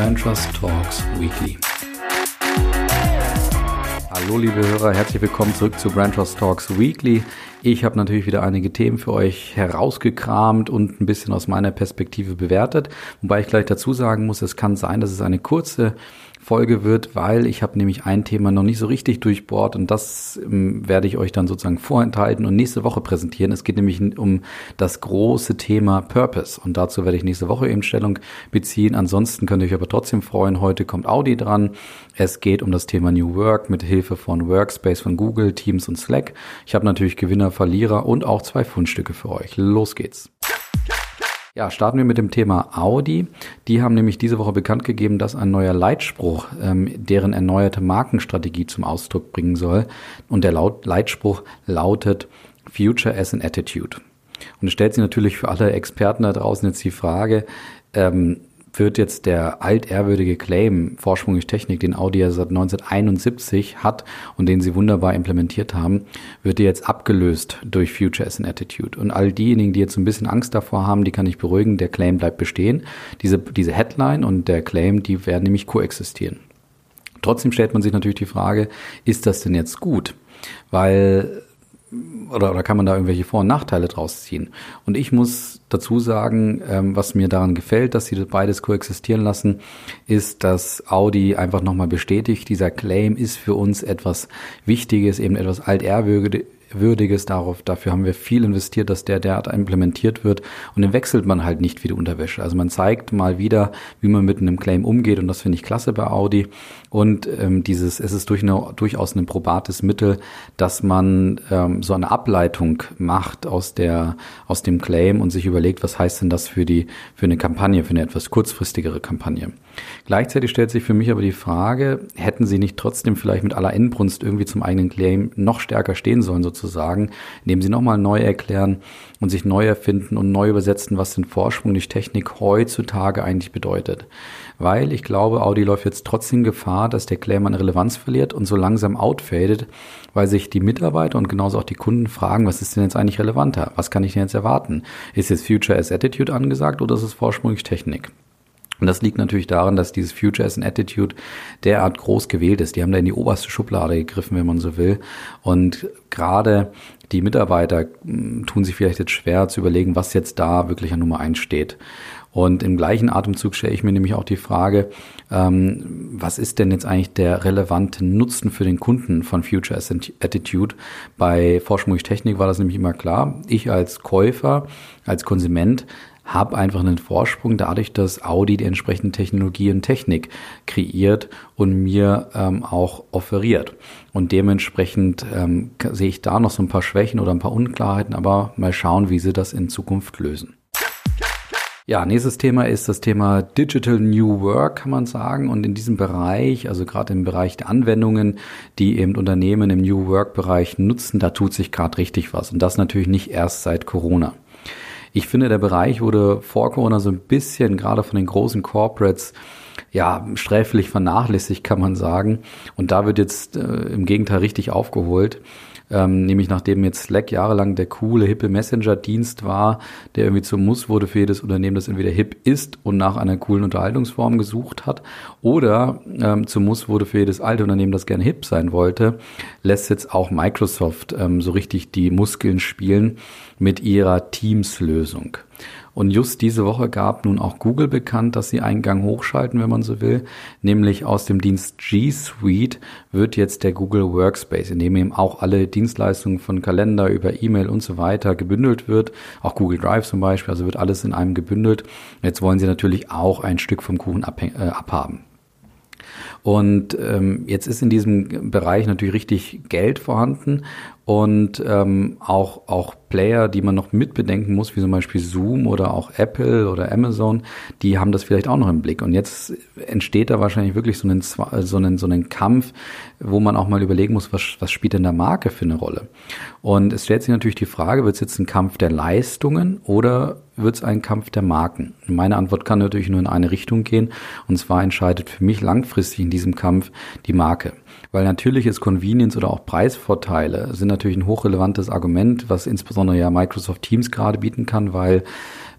Brand Trust Talks Weekly. Hallo liebe Hörer, herzlich willkommen zurück zu Brand Trust Talks Weekly. Ich habe natürlich wieder einige Themen für euch herausgekramt und ein bisschen aus meiner Perspektive bewertet. Wobei ich gleich dazu sagen muss, es kann sein, dass es eine kurze Folge wird, weil ich habe nämlich ein Thema noch nicht so richtig durchbohrt und das ähm, werde ich euch dann sozusagen vorenthalten und nächste Woche präsentieren. Es geht nämlich um das große Thema Purpose und dazu werde ich nächste Woche eben Stellung beziehen. Ansonsten könnt ihr euch aber trotzdem freuen, heute kommt Audi dran. Es geht um das Thema New Work mit Hilfe von Workspace von Google, Teams und Slack. Ich habe natürlich Gewinner, Verlierer und auch zwei Fundstücke für euch. Los geht's. Ja, starten wir mit dem Thema Audi. Die haben nämlich diese Woche bekannt gegeben, dass ein neuer Leitspruch ähm, deren erneuerte Markenstrategie zum Ausdruck bringen soll. Und der Laut Leitspruch lautet Future as an Attitude. Und es stellt sich natürlich für alle Experten da draußen jetzt die Frage, ähm, wird jetzt der altehrwürdige Claim Vorsprung durch Technik, den Audi ja seit 1971 hat und den sie wunderbar implementiert haben, wird jetzt abgelöst durch Future as an Attitude. Und all diejenigen, die jetzt ein bisschen Angst davor haben, die kann ich beruhigen, der Claim bleibt bestehen. Diese, diese Headline und der Claim, die werden nämlich koexistieren. Trotzdem stellt man sich natürlich die Frage, ist das denn jetzt gut? Weil oder, oder kann man da irgendwelche Vor- und Nachteile draus ziehen? Und ich muss dazu sagen, ähm, was mir daran gefällt, dass sie beides koexistieren lassen, ist, dass Audi einfach nochmal bestätigt, dieser Claim ist für uns etwas Wichtiges, eben etwas altehrwürdiges Würdiges darauf. Dafür haben wir viel investiert, dass der derart implementiert wird. Und den wechselt man halt nicht wie die Unterwäsche. Also man zeigt mal wieder, wie man mit einem Claim umgeht. Und das finde ich klasse bei Audi. Und ähm, dieses, es ist durch eine, durchaus ein probates Mittel, dass man ähm, so eine Ableitung macht aus der, aus dem Claim und sich überlegt, was heißt denn das für die, für eine Kampagne, für eine etwas kurzfristigere Kampagne. Gleichzeitig stellt sich für mich aber die Frage, hätten sie nicht trotzdem vielleicht mit aller Inbrunst irgendwie zum eigenen Claim noch stärker stehen sollen, sozusagen, indem sie nochmal neu erklären und sich neu erfinden und neu übersetzen, was denn Vorsprung durch Technik heutzutage eigentlich bedeutet. Weil ich glaube, Audi läuft jetzt trotzdem Gefahr, dass der Claim an Relevanz verliert und so langsam outfadet, weil sich die Mitarbeiter und genauso auch die Kunden fragen, was ist denn jetzt eigentlich relevanter? Was kann ich denn jetzt erwarten? Ist jetzt Future as Attitude angesagt oder ist es Vorsprung durch Technik? Und das liegt natürlich daran, dass dieses Future as an Attitude derart groß gewählt ist. Die haben da in die oberste Schublade gegriffen, wenn man so will. Und gerade die Mitarbeiter hm, tun sich vielleicht jetzt schwer zu überlegen, was jetzt da wirklich an Nummer eins steht. Und im gleichen Atemzug stelle ich mir nämlich auch die Frage, ähm, was ist denn jetzt eigentlich der relevante Nutzen für den Kunden von Future as Attitude? Bei Forschung durch Technik war das nämlich immer klar. Ich als Käufer, als Konsument habe einfach einen Vorsprung dadurch, dass Audi die entsprechende Technologie und Technik kreiert und mir ähm, auch offeriert. Und dementsprechend ähm, sehe ich da noch so ein paar Schwächen oder ein paar Unklarheiten, aber mal schauen, wie sie das in Zukunft lösen. Ja, nächstes Thema ist das Thema Digital New Work, kann man sagen. Und in diesem Bereich, also gerade im Bereich der Anwendungen, die eben Unternehmen im New Work Bereich nutzen, da tut sich gerade richtig was. Und das natürlich nicht erst seit Corona. Ich finde, der Bereich wurde vor Corona so ein bisschen gerade von den großen Corporates ja, sträflich vernachlässigt, kann man sagen. Und da wird jetzt äh, im Gegenteil richtig aufgeholt. Ähm, nämlich nachdem jetzt Slack jahrelang der coole, hippe Messenger-Dienst war, der irgendwie zum Muss wurde für jedes Unternehmen, das entweder hip ist und nach einer coolen Unterhaltungsform gesucht hat, oder ähm, zum Muss wurde für jedes alte Unternehmen, das gerne hip sein wollte, lässt jetzt auch Microsoft ähm, so richtig die Muskeln spielen mit ihrer Teams-Lösung. Und just diese Woche gab nun auch Google bekannt, dass sie einen Gang hochschalten, wenn man so will. Nämlich aus dem Dienst G Suite wird jetzt der Google Workspace, in dem eben auch alle Dienstleistungen von Kalender über E-Mail und so weiter gebündelt wird. Auch Google Drive zum Beispiel, also wird alles in einem gebündelt. Jetzt wollen sie natürlich auch ein Stück vom Kuchen äh, abhaben. Und ähm, jetzt ist in diesem Bereich natürlich richtig Geld vorhanden und ähm, auch, auch Player, die man noch mitbedenken muss, wie zum Beispiel Zoom oder auch Apple oder Amazon, die haben das vielleicht auch noch im Blick. Und jetzt entsteht da wahrscheinlich wirklich so ein, so ein, so ein Kampf, wo man auch mal überlegen muss, was, was spielt denn der Marke für eine Rolle? Und es stellt sich natürlich die Frage, wird es jetzt ein Kampf der Leistungen oder wird es ein Kampf der Marken? Meine Antwort kann natürlich nur in eine Richtung gehen. Und zwar entscheidet für mich langfristig in diesem Kampf die Marke. Weil natürlich ist Convenience oder auch Preisvorteile sind natürlich ein hochrelevantes Argument, was insbesondere ja Microsoft Teams gerade bieten kann, weil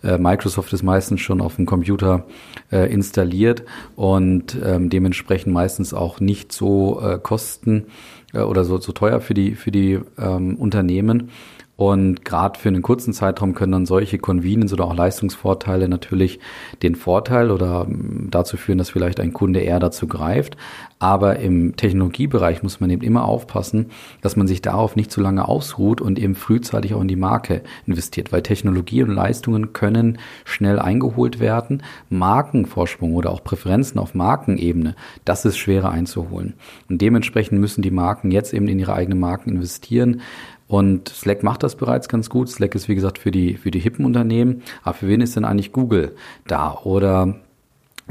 Äh, Microsoft ist meistens schon auf dem Computer äh, installiert und ähm, dementsprechend meistens auch nicht so äh, kosten äh, oder so, so teuer für die, für die ähm, Unternehmen. Und gerade für einen kurzen Zeitraum können dann solche Convenience oder auch Leistungsvorteile natürlich den Vorteil oder ähm, dazu führen, dass vielleicht ein Kunde eher dazu greift. Aber im Technologiebereich muss man eben immer aufpassen, dass man sich darauf nicht zu lange ausruht und eben frühzeitig auch in die Marke investiert, weil Technologie und Leistungen können schnell eingeholt werden. Markenvorsprung oder auch Präferenzen auf Markenebene, das ist schwerer einzuholen. Und dementsprechend müssen die Marken jetzt eben in ihre eigenen Marken investieren. Und Slack macht das bereits ganz gut. Slack ist, wie gesagt, für die, für die hippen Unternehmen. Aber für wen ist denn eigentlich Google da? Oder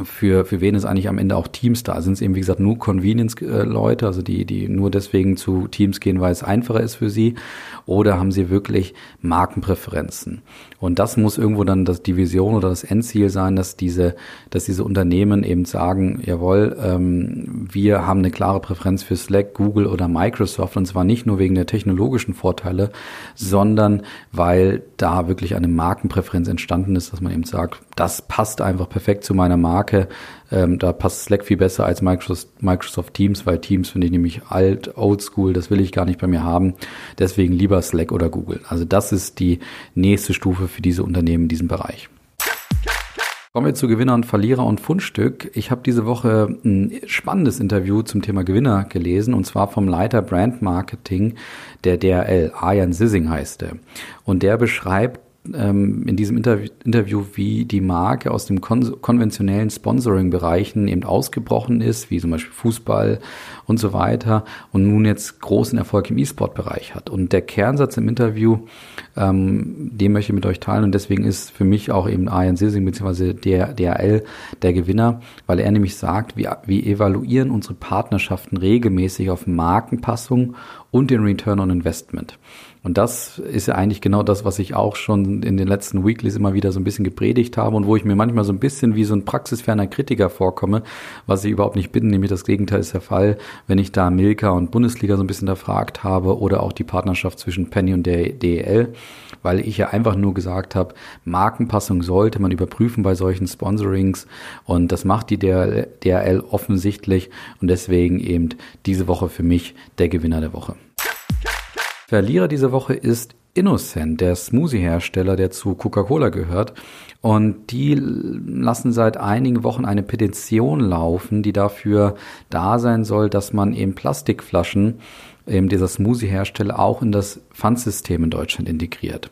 für, für wen ist eigentlich am Ende auch Teams da? Sind es eben, wie gesagt, nur Convenience-Leute, also die, die nur deswegen zu Teams gehen, weil es einfacher ist für sie? Oder haben sie wirklich Markenpräferenzen? Und das muss irgendwo dann das die Vision oder das Endziel sein, dass diese, dass diese Unternehmen eben sagen, jawohl, ähm, wir haben eine klare Präferenz für Slack, Google oder Microsoft und zwar nicht nur wegen der technologischen Vorteile, sondern weil da wirklich eine Markenpräferenz entstanden ist, dass man eben sagt, das passt einfach perfekt zu meiner Marke. Ähm, da passt Slack viel besser als Microsoft, Microsoft Teams, weil Teams finde ich nämlich alt, oldschool, das will ich gar nicht bei mir haben. Deswegen lieber Slack oder Google. Also das ist die nächste Stufe für diese Unternehmen in diesem Bereich. Kommen wir zu Gewinner und Verlierer und Fundstück. Ich habe diese Woche ein spannendes Interview zum Thema Gewinner gelesen und zwar vom Leiter Brand Marketing der DRL, Arjan Sissing heißt er. Und der beschreibt ähm, in diesem Interview, Interview, wie die Marke aus dem kon konventionellen Sponsoring-Bereichen eben ausgebrochen ist, wie zum Beispiel Fußball und so weiter und nun jetzt großen Erfolg im E-Sport-Bereich hat. Und der Kernsatz im Interview, ähm, den möchte ich mit euch teilen und deswegen ist für mich auch eben Arjen Sissing bzw. der DRL der Gewinner, weil er nämlich sagt, wir, wir evaluieren unsere Partnerschaften regelmäßig auf Markenpassung und den Return on Investment. Und das ist ja eigentlich genau das, was ich auch schon in den letzten Weeklies immer wieder so ein bisschen gepredigt habe und wo ich mir manchmal so ein bisschen wie so ein praxisferner Kritiker vorkomme, was ich überhaupt nicht bin. Nämlich das Gegenteil ist der Fall, wenn ich da Milka und Bundesliga so ein bisschen erfragt habe oder auch die Partnerschaft zwischen Penny und der DEL, weil ich ja einfach nur gesagt habe, Markenpassung sollte man überprüfen bei solchen Sponsorings und das macht die DRL offensichtlich und deswegen eben diese Woche für mich der Gewinner der Woche. Verlierer diese Woche ist Innocent, der Smoothie-Hersteller, der zu Coca-Cola gehört. Und die lassen seit einigen Wochen eine Petition laufen, die dafür da sein soll, dass man eben Plastikflaschen eben dieser Smoothie-Hersteller auch in das Pfandsystem in Deutschland integriert.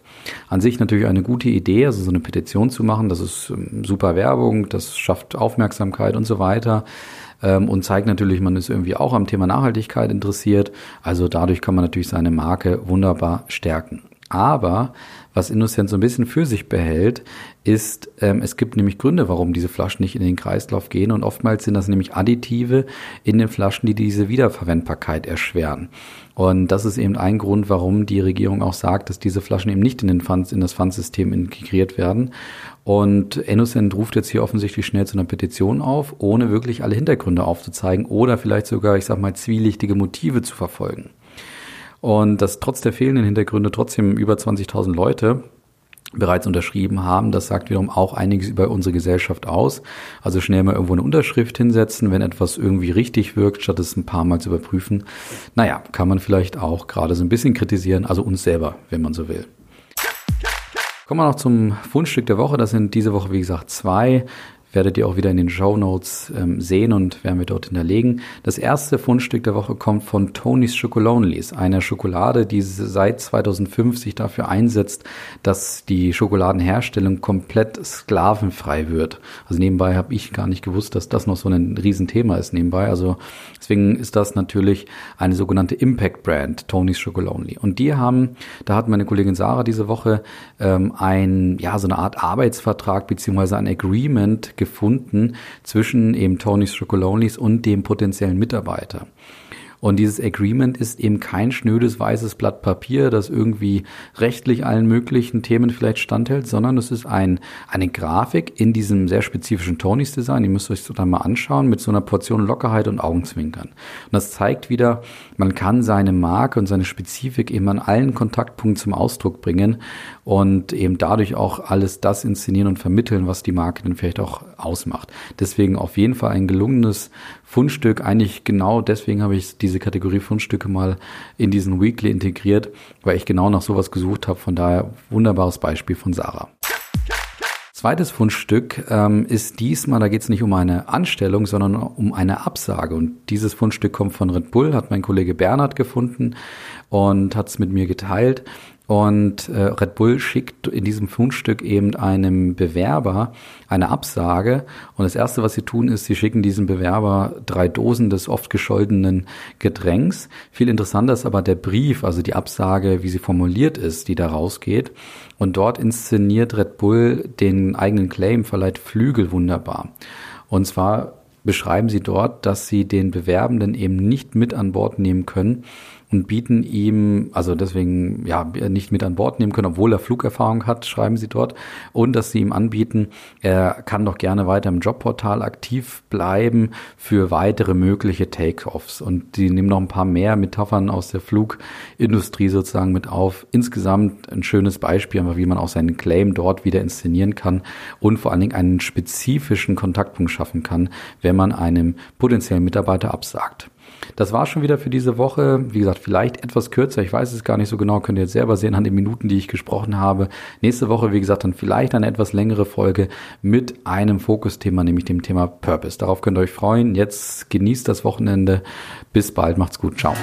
An sich natürlich eine gute Idee, also so eine Petition zu machen, das ist ähm, super Werbung, das schafft Aufmerksamkeit und so weiter ähm, und zeigt natürlich, man ist irgendwie auch am Thema Nachhaltigkeit interessiert. Also dadurch kann man natürlich seine Marke wunderbar stärken. Aber was Innocent so ein bisschen für sich behält, ist, ähm, es gibt nämlich Gründe, warum diese Flaschen nicht in den Kreislauf gehen. Und oftmals sind das nämlich Additive in den Flaschen, die diese Wiederverwendbarkeit erschweren. Und das ist eben ein Grund, warum die Regierung auch sagt, dass diese Flaschen eben nicht in, den Funds, in das Pfandsystem integriert werden. Und Innocent ruft jetzt hier offensichtlich schnell zu einer Petition auf, ohne wirklich alle Hintergründe aufzuzeigen oder vielleicht sogar, ich sag mal, zwielichtige Motive zu verfolgen. Und dass trotz der fehlenden Hintergründe trotzdem über 20.000 Leute bereits unterschrieben haben. Das sagt wiederum auch einiges über unsere Gesellschaft aus. Also schnell mal irgendwo eine Unterschrift hinsetzen, wenn etwas irgendwie richtig wirkt, statt es ein paar Mal zu überprüfen. Naja, kann man vielleicht auch gerade so ein bisschen kritisieren, also uns selber, wenn man so will. Kommen wir noch zum Fundstück der Woche. Das sind diese Woche, wie gesagt, zwei werdet ihr auch wieder in den Show Notes ähm, sehen und werden wir dort hinterlegen. Das erste Fundstück der Woche kommt von Tony's Chocolonelys, einer Schokolade, die seit 2005 sich dafür einsetzt, dass die Schokoladenherstellung komplett sklavenfrei wird. Also nebenbei habe ich gar nicht gewusst, dass das noch so ein Riesenthema ist nebenbei. Also deswegen ist das natürlich eine sogenannte Impact Brand, Tony's Chocolonely. Und die haben, da hat meine Kollegin Sarah diese Woche ähm, ein, ja, so eine Art Arbeitsvertrag beziehungsweise ein Agreement gefunden zwischen eben Tony's Chocolonelys und dem potenziellen Mitarbeiter. Und dieses Agreement ist eben kein schnödes weißes Blatt Papier, das irgendwie rechtlich allen möglichen Themen vielleicht standhält, sondern es ist ein, eine Grafik in diesem sehr spezifischen Tonys Design. Die müsst ihr euch so dann mal anschauen mit so einer Portion Lockerheit und Augenzwinkern. Und das zeigt wieder, man kann seine Marke und seine Spezifik eben an allen Kontaktpunkten zum Ausdruck bringen und eben dadurch auch alles das inszenieren und vermitteln, was die Marke dann vielleicht auch ausmacht. Deswegen auf jeden Fall ein gelungenes Fundstück. Eigentlich genau deswegen habe ich diese Kategorie Fundstücke mal in diesen Weekly integriert, weil ich genau nach sowas gesucht habe. Von daher wunderbares Beispiel von Sarah. Zweites Fundstück ähm, ist diesmal, da geht es nicht um eine Anstellung, sondern um eine Absage. Und dieses Fundstück kommt von Red Bull, hat mein Kollege Bernhard gefunden und hat es mit mir geteilt. Und äh, Red Bull schickt in diesem Fundstück eben einem Bewerber eine Absage. Und das Erste, was sie tun, ist, sie schicken diesem Bewerber drei Dosen des oft gescholtenen Getränks. Viel interessanter ist aber der Brief, also die Absage, wie sie formuliert ist, die da rausgeht. Und dort inszeniert Red Bull den eigenen Claim, verleiht Flügel wunderbar. Und zwar beschreiben sie dort, dass sie den Bewerbenden eben nicht mit an Bord nehmen können, und bieten ihm, also deswegen ja nicht mit an Bord nehmen können, obwohl er Flugerfahrung hat, schreiben sie dort, und dass sie ihm anbieten, er kann doch gerne weiter im Jobportal aktiv bleiben für weitere mögliche Take-offs. Und die nehmen noch ein paar mehr Metaphern aus der Flugindustrie sozusagen mit auf. Insgesamt ein schönes Beispiel, wie man auch seinen Claim dort wieder inszenieren kann und vor allen Dingen einen spezifischen Kontaktpunkt schaffen kann, wenn man einem potenziellen Mitarbeiter absagt. Das war schon wieder für diese Woche. Wie gesagt, vielleicht etwas kürzer. Ich weiß es gar nicht so genau. Könnt ihr jetzt selber sehen an den Minuten, die ich gesprochen habe. Nächste Woche, wie gesagt, dann vielleicht eine etwas längere Folge mit einem Fokusthema, nämlich dem Thema Purpose. Darauf könnt ihr euch freuen. Jetzt genießt das Wochenende. Bis bald. Macht's gut. Ciao.